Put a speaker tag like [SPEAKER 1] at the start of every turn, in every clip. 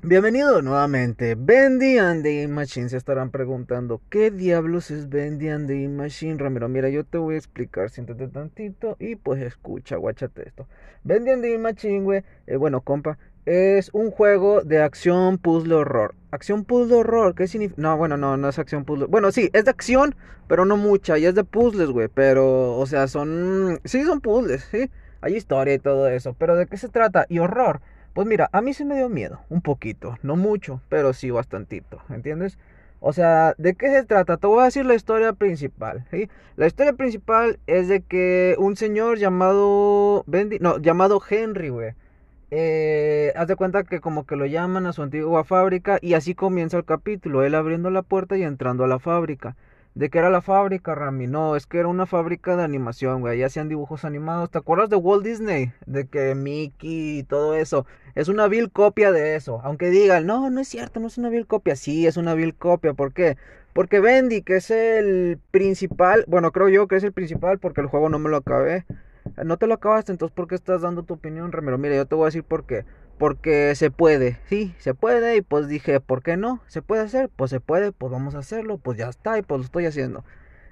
[SPEAKER 1] Bienvenido nuevamente. Bendy and the Machine. Se estarán preguntando, ¿qué diablos es Bendy and the Machine? Ramiro, mira, yo te voy a explicar. Siéntate tantito y pues escucha, guáchate esto. Bendy and the Machine, güey. Eh, bueno, compa, es un juego de acción, puzzle, horror. Acción, puzzle, horror. ¿Qué significa? No, bueno, no, no es acción, puzzle. Bueno, sí, es de acción, pero no mucha. Y es de puzzles, güey. Pero, o sea, son. Sí, son puzzles, sí. Hay historia y todo eso. Pero ¿de qué se trata? Y horror. Pues mira, a mí se me dio miedo, un poquito, no mucho, pero sí bastantito, ¿entiendes? O sea, ¿de qué se trata? Te voy a decir la historia principal, ¿sí? La historia principal es de que un señor llamado Bendy, no, llamado Henry, güey. Eh, haz de cuenta que como que lo llaman a su antigua fábrica y así comienza el capítulo, él abriendo la puerta y entrando a la fábrica. ¿De qué era la fábrica, Rami? No, es que era una fábrica de animación, güey. Ahí hacían dibujos animados. ¿Te acuerdas de Walt Disney? De que Mickey y todo eso. Es una vil copia de eso. Aunque digan, no, no es cierto, no es una vil copia. Sí, es una vil copia. ¿Por qué? Porque Bendy, que es el principal. Bueno, creo yo que es el principal porque el juego no me lo acabé. No te lo acabaste, entonces ¿por qué estás dando tu opinión, Ramiro? Mira, yo te voy a decir por qué porque se puede, sí, se puede y pues dije, ¿por qué no? ¿Se puede hacer? Pues se puede, pues vamos a hacerlo, pues ya está y pues lo estoy haciendo.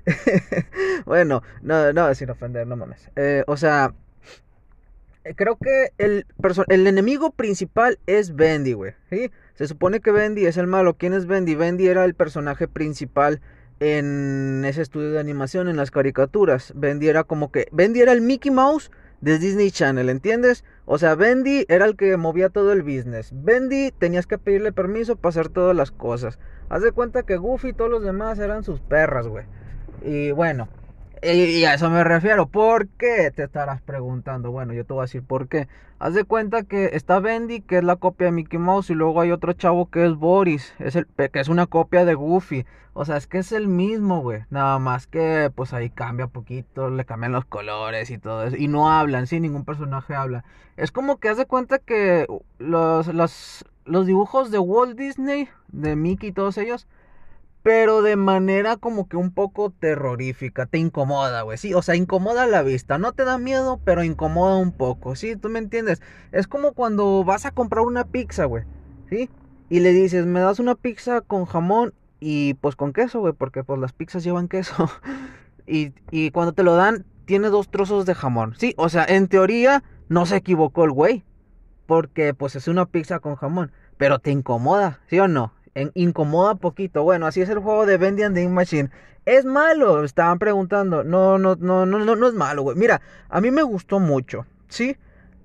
[SPEAKER 1] bueno, no, no, sin ofender, no mames. Eh, o sea, eh, creo que el, el enemigo principal es Bendy, güey, ¿sí? Se supone que Bendy es el malo. ¿Quién es Bendy? Bendy era el personaje principal en ese estudio de animación, en las caricaturas. Bendy era como que, Bendy era el Mickey Mouse de Disney Channel, ¿entiendes? O sea, Bendy era el que movía todo el business. Bendy tenías que pedirle permiso para hacer todas las cosas. Haz de cuenta que Goofy y todos los demás eran sus perras, güey. Y bueno, y, a eso me refiero. ¿Por qué? Te estarás preguntando. Bueno, yo te voy a decir por qué. Haz de cuenta que está Bendy, que es la copia de Mickey Mouse, y luego hay otro chavo que es Boris, es el, que es una copia de Goofy. O sea, es que es el mismo, güey. Nada más que, pues ahí cambia poquito, le cambian los colores y todo eso. Y no hablan, sí, ningún personaje habla. Es como que haz de cuenta que los, los, los dibujos de Walt Disney, de Mickey y todos ellos, pero de manera como que un poco terrorífica, te incomoda, güey, sí, o sea, incomoda la vista, no te da miedo, pero incomoda un poco, sí, tú me entiendes, es como cuando vas a comprar una pizza, güey, sí, y le dices, me das una pizza con jamón y pues con queso, güey, porque pues las pizzas llevan queso, y, y cuando te lo dan, tiene dos trozos de jamón, sí, o sea, en teoría no se equivocó el güey, porque pues es una pizza con jamón, pero te incomoda, ¿sí o no? Incomoda poquito. Bueno, así es el juego de Bendy and the Machine. ¿Es malo? Estaban preguntando. No, no, no, no, no, no es malo, güey. Mira, a mí me gustó mucho, ¿sí?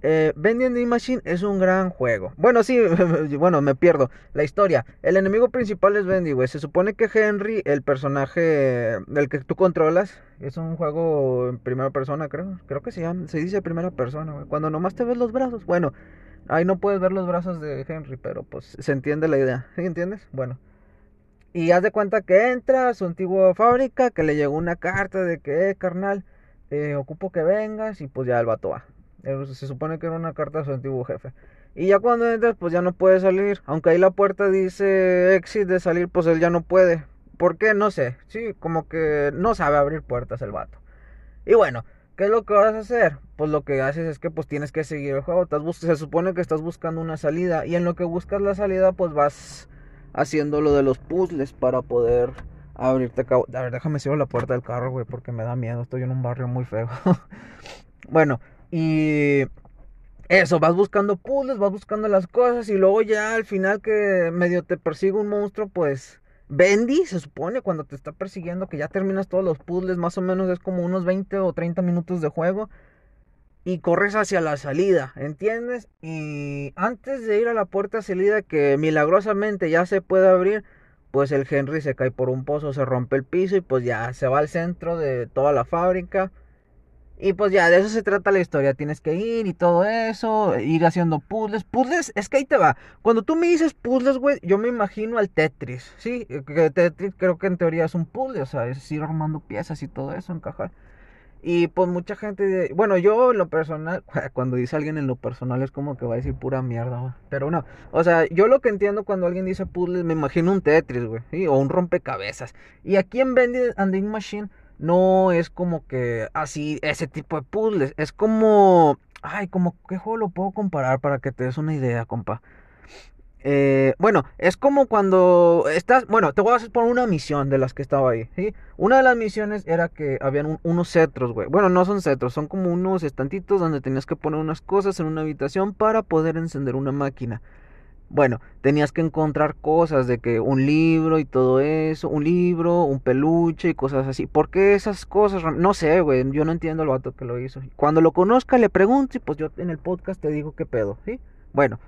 [SPEAKER 1] Eh, Bendy and the Machine es un gran juego. Bueno, sí, bueno, me pierdo. La historia. El enemigo principal es Bendy, güey. Se supone que Henry, el personaje del que tú controlas, es un juego en primera persona, creo. Creo que se llama, se dice primera persona, güey. Cuando nomás te ves los brazos. Bueno, Ahí no puedes ver los brazos de Henry, pero pues se entiende la idea. ¿Sí entiendes? Bueno. Y haz de cuenta que entra a su antigua fábrica, que le llegó una carta de que, eh, carnal, eh, ocupo que vengas y pues ya el vato va. Se supone que era una carta a su antiguo jefe. Y ya cuando entras, pues ya no puede salir. Aunque ahí la puerta dice exit de salir, pues él ya no puede. ¿Por qué? No sé. Sí, como que no sabe abrir puertas el vato. Y bueno, ¿Qué es lo que vas a hacer? Pues lo que haces es que pues tienes que seguir el juego. se supone que estás buscando una salida y en lo que buscas la salida pues vas haciendo lo de los puzzles para poder abrirte. A ver, déjame cierro la puerta del carro, güey, porque me da miedo. Estoy en un barrio muy feo. bueno, y eso, vas buscando puzzles, vas buscando las cosas y luego ya al final que medio te persigue un monstruo, pues Bendy, se supone, cuando te está persiguiendo, que ya terminas todos los puzzles, más o menos es como unos 20 o 30 minutos de juego. Y corres hacia la salida, ¿entiendes? Y antes de ir a la puerta de salida, que milagrosamente ya se puede abrir, pues el Henry se cae por un pozo, se rompe el piso y pues ya se va al centro de toda la fábrica. Y pues ya, de eso se trata la historia. Tienes que ir y todo eso, ir haciendo puzzles. Puzzles, es que ahí te va. Cuando tú me dices puzzles, güey, yo me imagino al Tetris. Sí, que Tetris creo que en teoría es un puzzle, o sea, es ir armando piezas y todo eso, encajar. Y pues mucha gente, bueno, yo en lo personal, cuando dice alguien en lo personal es como que va a decir pura mierda, güey. Pero no, o sea, yo lo que entiendo cuando alguien dice puzzles, me imagino un Tetris, güey, o un rompecabezas. Y aquí en Vending and Machine no es como que así, ese tipo de puzzles. Es como, ay, como, ¿qué juego lo puedo comparar para que te des una idea, compa? Eh, bueno, es como cuando estás, bueno, te voy a hacer por una misión de las que estaba ahí. Una de las misiones era que habían unos cetros, güey. Bueno, no son cetros, son como unos estantitos donde tenías que poner unas cosas en una habitación para poder encender una máquina. Bueno, tenías que encontrar cosas de que un libro y todo eso, un libro, un peluche y cosas así. ¿Por qué esas cosas? No sé, güey, yo no entiendo el vato que lo hizo. Cuando lo conozca le pregunto y pues yo en el podcast te digo qué pedo, ¿sí? Bueno.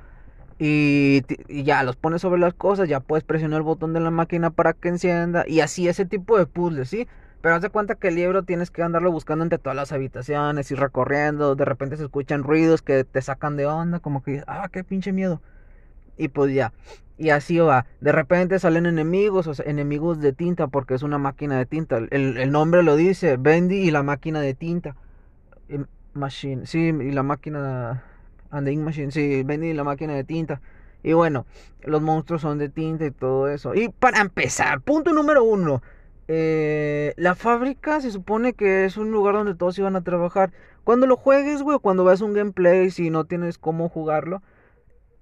[SPEAKER 1] Y, ya los pones sobre las cosas, ya puedes presionar el botón de la máquina para que encienda y así ese tipo de puzzles, ¿sí? Pero haz de cuenta que el libro tienes que andarlo buscando entre todas las habitaciones y recorriendo, de repente se escuchan ruidos que te sacan de onda, como que, ah, qué pinche miedo. Y pues ya, y así va. De repente salen enemigos, o sea, enemigos de tinta, porque es una máquina de tinta. El, el nombre lo dice, Bendy y la máquina de tinta. Machine, sí, y la máquina And the Machine, sí, vení la máquina de tinta. Y bueno, los monstruos son de tinta y todo eso. Y para empezar, punto número uno. Eh, la fábrica se supone que es un lugar donde todos iban a trabajar. Cuando lo juegues, güey, cuando ves un gameplay, si no tienes cómo jugarlo,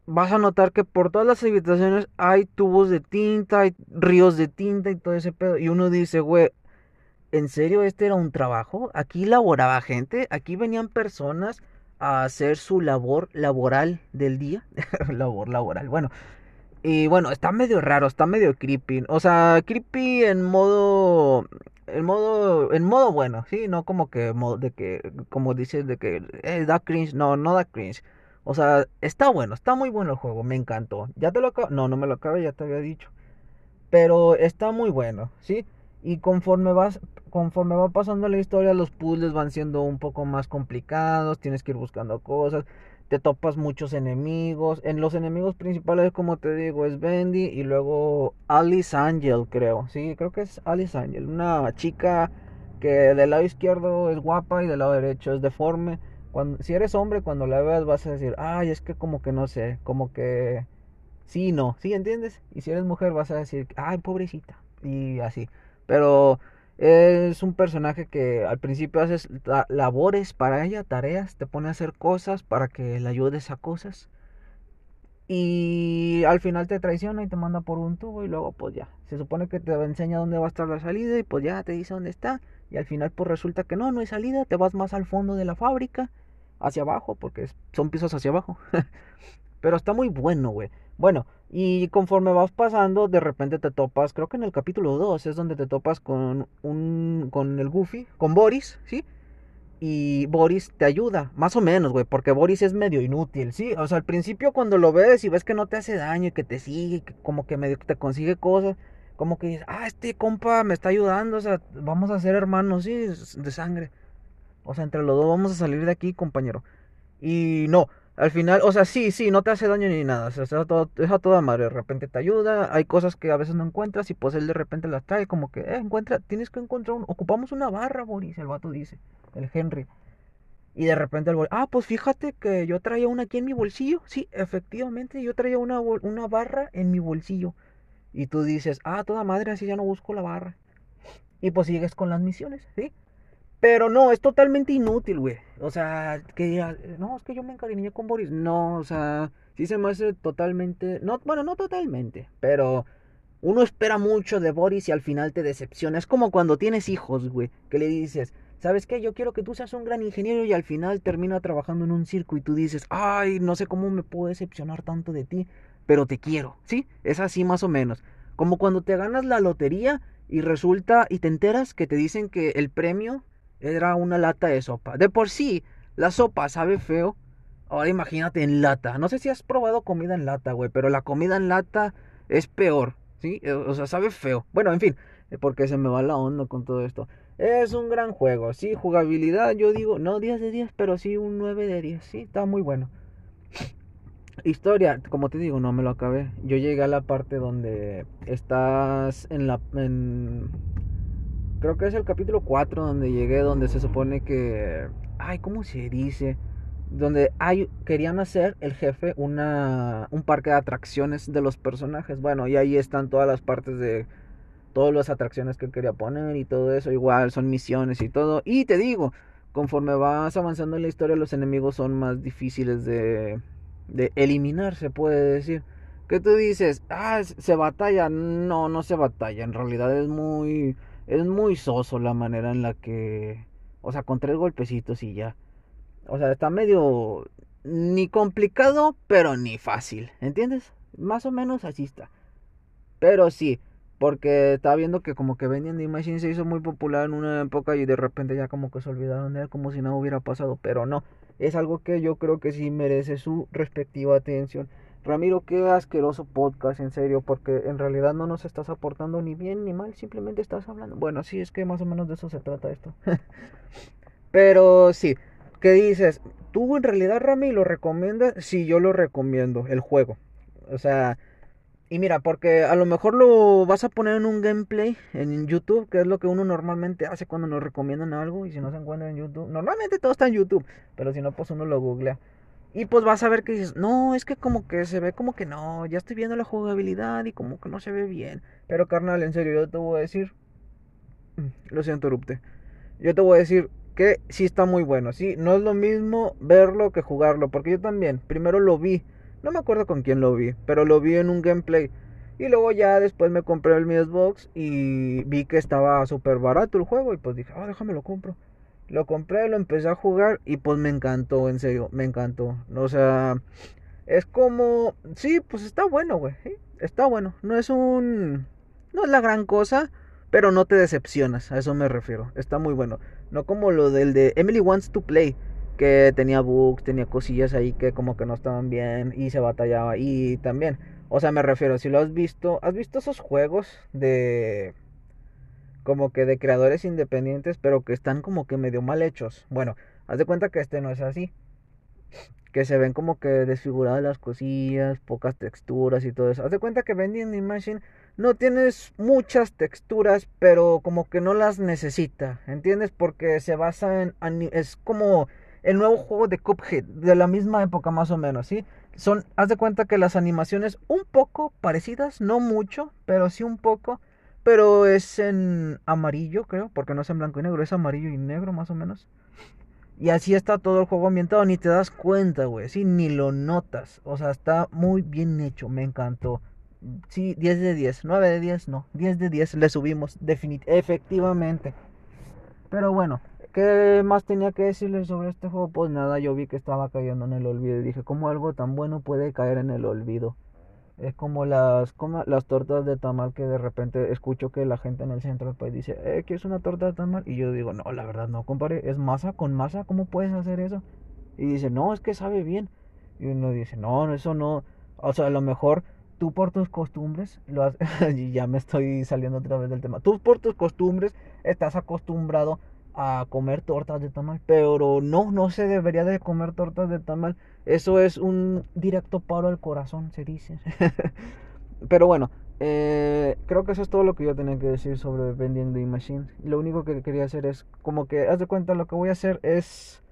[SPEAKER 1] vas a notar que por todas las habitaciones hay tubos de tinta, hay ríos de tinta y todo ese pedo. Y uno dice, güey, ¿en serio este era un trabajo? Aquí laboraba gente, aquí venían personas a hacer su labor laboral del día. labor laboral, bueno. Y bueno, está medio raro, está medio creepy. O sea, creepy en modo. En modo. En modo bueno, sí, no como que. De que como dices, de que. Eh, da cringe. No, no da cringe. O sea, está bueno, está muy bueno el juego, me encantó. Ya te lo acabo. No, no me lo acabé, ya te había dicho. Pero está muy bueno, ¿sí? Y conforme vas conforme va pasando la historia, los puzzles van siendo un poco más complicados, tienes que ir buscando cosas, te topas muchos enemigos. En los enemigos principales, como te digo, es Bendy y luego Alice Angel, creo. Sí, creo que es Alice Angel, una chica que del lado izquierdo es guapa y del lado derecho es deforme. Cuando, si eres hombre, cuando la veas vas a decir, ay, es que como que no sé, como que sí, no, ¿sí entiendes? Y si eres mujer vas a decir, ay, pobrecita, y así. Pero es un personaje que al principio haces labores para ella, tareas, te pone a hacer cosas para que le ayudes a cosas. Y al final te traiciona y te manda por un tubo y luego pues ya. Se supone que te enseña dónde va a estar la salida y pues ya te dice dónde está. Y al final pues resulta que no, no hay salida, te vas más al fondo de la fábrica, hacia abajo, porque son pisos hacia abajo. Pero está muy bueno, güey. Bueno, y conforme vas pasando, de repente te topas, creo que en el capítulo 2 es donde te topas con un con el Goofy, con Boris, ¿sí? Y Boris te ayuda, más o menos, güey, porque Boris es medio inútil, ¿sí? O sea, al principio cuando lo ves y ves que no te hace daño y que te sigue, que como que medio te consigue cosas, como que dices, ah, este compa me está ayudando, o sea, vamos a ser hermanos, sí, de sangre. O sea, entre los dos vamos a salir de aquí, compañero. Y no, al final, o sea, sí, sí, no te hace daño ni nada. O sea, es a, toda madre. De repente te ayuda. Hay cosas que a veces no encuentras y pues él de repente las trae. Como que, eh, encuentra, tienes que encontrar un. Ocupamos una barra, Boris, el vato dice. El Henry. Y de repente el ah, pues fíjate que yo traía una aquí en mi bolsillo. Sí, efectivamente, yo traía una, una barra en mi bolsillo. Y tú dices, ah, toda madre, así ya no busco la barra. Y pues sigues con las misiones, ¿sí? Pero no, es totalmente inútil, güey. O sea, que no, es que yo me encariñé con Boris. No, o sea, sí se me hace totalmente. No, bueno, no totalmente, pero uno espera mucho de Boris y al final te decepciona. Es como cuando tienes hijos, güey, que le dices, ¿sabes qué? Yo quiero que tú seas un gran ingeniero y al final termina trabajando en un circo y tú dices, ay, no sé cómo me puedo decepcionar tanto de ti, pero te quiero, ¿sí? Es así más o menos. Como cuando te ganas la lotería y resulta y te enteras que te dicen que el premio era una lata de sopa. De por sí, la sopa sabe feo. Ahora imagínate en lata. No sé si has probado comida en lata, güey, pero la comida en lata es peor, ¿sí? Eh, o sea, sabe feo. Bueno, en fin, eh, porque se me va la onda con todo esto. Es un gran juego, sí, jugabilidad, yo digo, no 10 de 10, pero sí un 9 de 10, sí, está muy bueno. Historia, como te digo, no me lo acabé. Yo llegué a la parte donde estás en la... En creo que es el capítulo 4 donde llegué, donde se supone que, ay, ¿cómo se dice? Donde hay, querían hacer el jefe una, un parque de atracciones de los personajes. Bueno, y ahí están todas las partes de todas las atracciones que quería poner y todo eso. Igual son misiones y todo. Y te digo, conforme vas avanzando en la historia, los enemigos son más difíciles de, de eliminar, se puede decir que tú dices, ah, se batalla. No, no se batalla. En realidad es muy, es muy soso la manera en la que, o sea, con tres golpecitos y ya. O sea, está medio ni complicado, pero ni fácil. ¿Entiendes? Más o menos así está. Pero sí, porque estaba viendo que como que Vending the Machine se hizo muy popular en una época y de repente ya como que se olvidaron de él como si nada hubiera pasado. Pero no, es algo que yo creo que sí merece su respectiva atención. Ramiro, qué asqueroso podcast, en serio, porque en realidad no nos estás aportando ni bien ni mal, simplemente estás hablando. Bueno, sí, es que más o menos de eso se trata esto. Pero sí, ¿qué dices? ¿Tú en realidad, Rami, lo recomiendas? Sí, yo lo recomiendo, el juego. O sea, y mira, porque a lo mejor lo vas a poner en un gameplay en YouTube, que es lo que uno normalmente hace cuando nos recomiendan algo, y si no se encuentra en YouTube, normalmente todo está en YouTube, pero si no, pues uno lo googlea. Y pues vas a ver que dices, no, es que como que se ve como que no, ya estoy viendo la jugabilidad y como que no se ve bien. Pero carnal, en serio, yo te voy a decir, mm, lo siento, Rupte, yo te voy a decir que sí está muy bueno, sí, no es lo mismo verlo que jugarlo, porque yo también, primero lo vi, no me acuerdo con quién lo vi, pero lo vi en un gameplay. Y luego ya después me compré el Mi Xbox y vi que estaba súper barato el juego y pues dije, ah, déjame lo compro. Lo compré, lo empecé a jugar y pues me encantó, en serio, me encantó. O sea, es como, sí, pues está bueno, güey. Está bueno. No es un, no es la gran cosa, pero no te decepcionas, a eso me refiero. Está muy bueno. No como lo del de Emily Wants to Play, que tenía bugs, tenía cosillas ahí que como que no estaban bien y se batallaba. Y también, o sea, me refiero, si lo has visto, ¿has visto esos juegos de como que de creadores independientes, pero que están como que medio mal hechos. Bueno, haz de cuenta que este no es así. Que se ven como que desfiguradas las cosillas, pocas texturas y todo eso. Haz de cuenta que Vending Machine no tienes muchas texturas, pero como que no las necesita. ¿Entiendes? Porque se basa en. Es como el nuevo juego de Cuphead, de la misma época más o menos, ¿sí? Son, haz de cuenta que las animaciones un poco parecidas, no mucho, pero sí un poco pero es en amarillo, creo, porque no es en blanco y negro, es amarillo y negro más o menos. Y así está todo el juego ambientado, ni te das cuenta, güey, sí, ni lo notas. O sea, está muy bien hecho, me encantó. Sí, 10 de 10, 9 de 10, no, 10 de 10 le subimos, efectivamente. Pero bueno, ¿qué más tenía que decirles sobre este juego? Pues nada, yo vi que estaba cayendo en el olvido y dije, ¿cómo algo tan bueno puede caer en el olvido? Es como las, como las tortas de tamal que de repente escucho que la gente en el centro del país dice, eh, es una torta de tamal? Y yo digo, no, la verdad no, compadre, es masa con masa, ¿cómo puedes hacer eso? Y dice, no, es que sabe bien. Y uno dice, no, eso no, o sea, a lo mejor tú por tus costumbres, lo has... ya me estoy saliendo otra vez del tema, tú por tus costumbres estás acostumbrado a comer tortas de tamal, pero no, no se debería de comer tortas de tamal. Eso es un directo paro al corazón, se dice. pero bueno, eh, creo que eso es todo lo que yo tenía que decir sobre vendiendo the Machine. Lo único que quería hacer es, como que, haz de cuenta, lo que voy a hacer es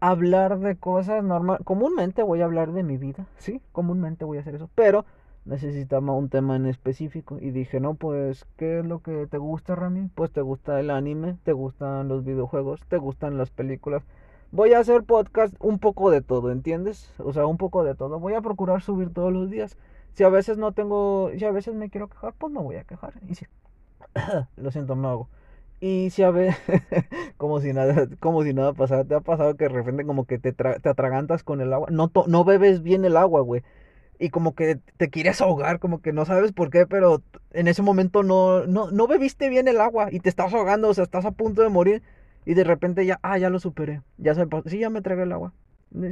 [SPEAKER 1] hablar de cosas normal. Comúnmente voy a hablar de mi vida, sí, comúnmente voy a hacer eso, pero necesitaba un tema en específico y dije, no, pues, ¿qué es lo que te gusta, Rami? Pues te gusta el anime, te gustan los videojuegos, te gustan las películas. Voy a hacer podcast un poco de todo, ¿entiendes? O sea, un poco de todo. Voy a procurar subir todos los días. Si a veces no tengo, si a veces me quiero quejar, pues me voy a quejar. Y lo siento, me hago. Y si a veces, como si nada, como si nada pasara, te ha pasado que de repente como que te, te atragantas con el agua. No, no bebes bien el agua, güey y como que te quieres ahogar, como que no sabes por qué, pero en ese momento no, no, no bebiste bien el agua y te estás ahogando, o sea, estás a punto de morir y de repente ya, ah, ya lo superé, ya se sí, ya me tragué el agua.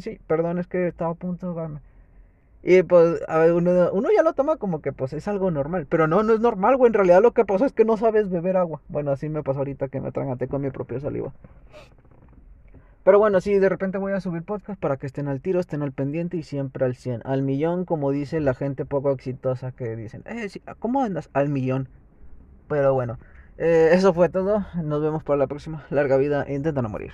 [SPEAKER 1] Sí, perdón, es que estaba a punto de ahogarme. Y pues, a ver, uno, uno ya lo toma como que pues es algo normal, pero no, no es normal, güey, en realidad lo que pasó es que no sabes beber agua. Bueno, así me pasó ahorita que me atraganté con mi propio saliva. Pero bueno, sí, de repente voy a subir podcast para que estén al tiro, estén al pendiente y siempre al 100. Al millón, como dice la gente poco exitosa que dicen, eh, ¿cómo andas? Al millón. Pero bueno, eh, eso fue todo. Nos vemos para la próxima. Larga vida intentan no morir.